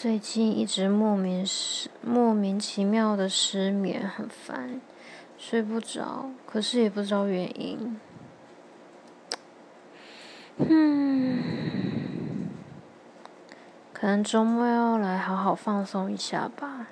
最近一直莫名失，莫名其妙的失眠，很烦，睡不着，可是也不知道原因。嗯。可能周末要来好好放松一下吧。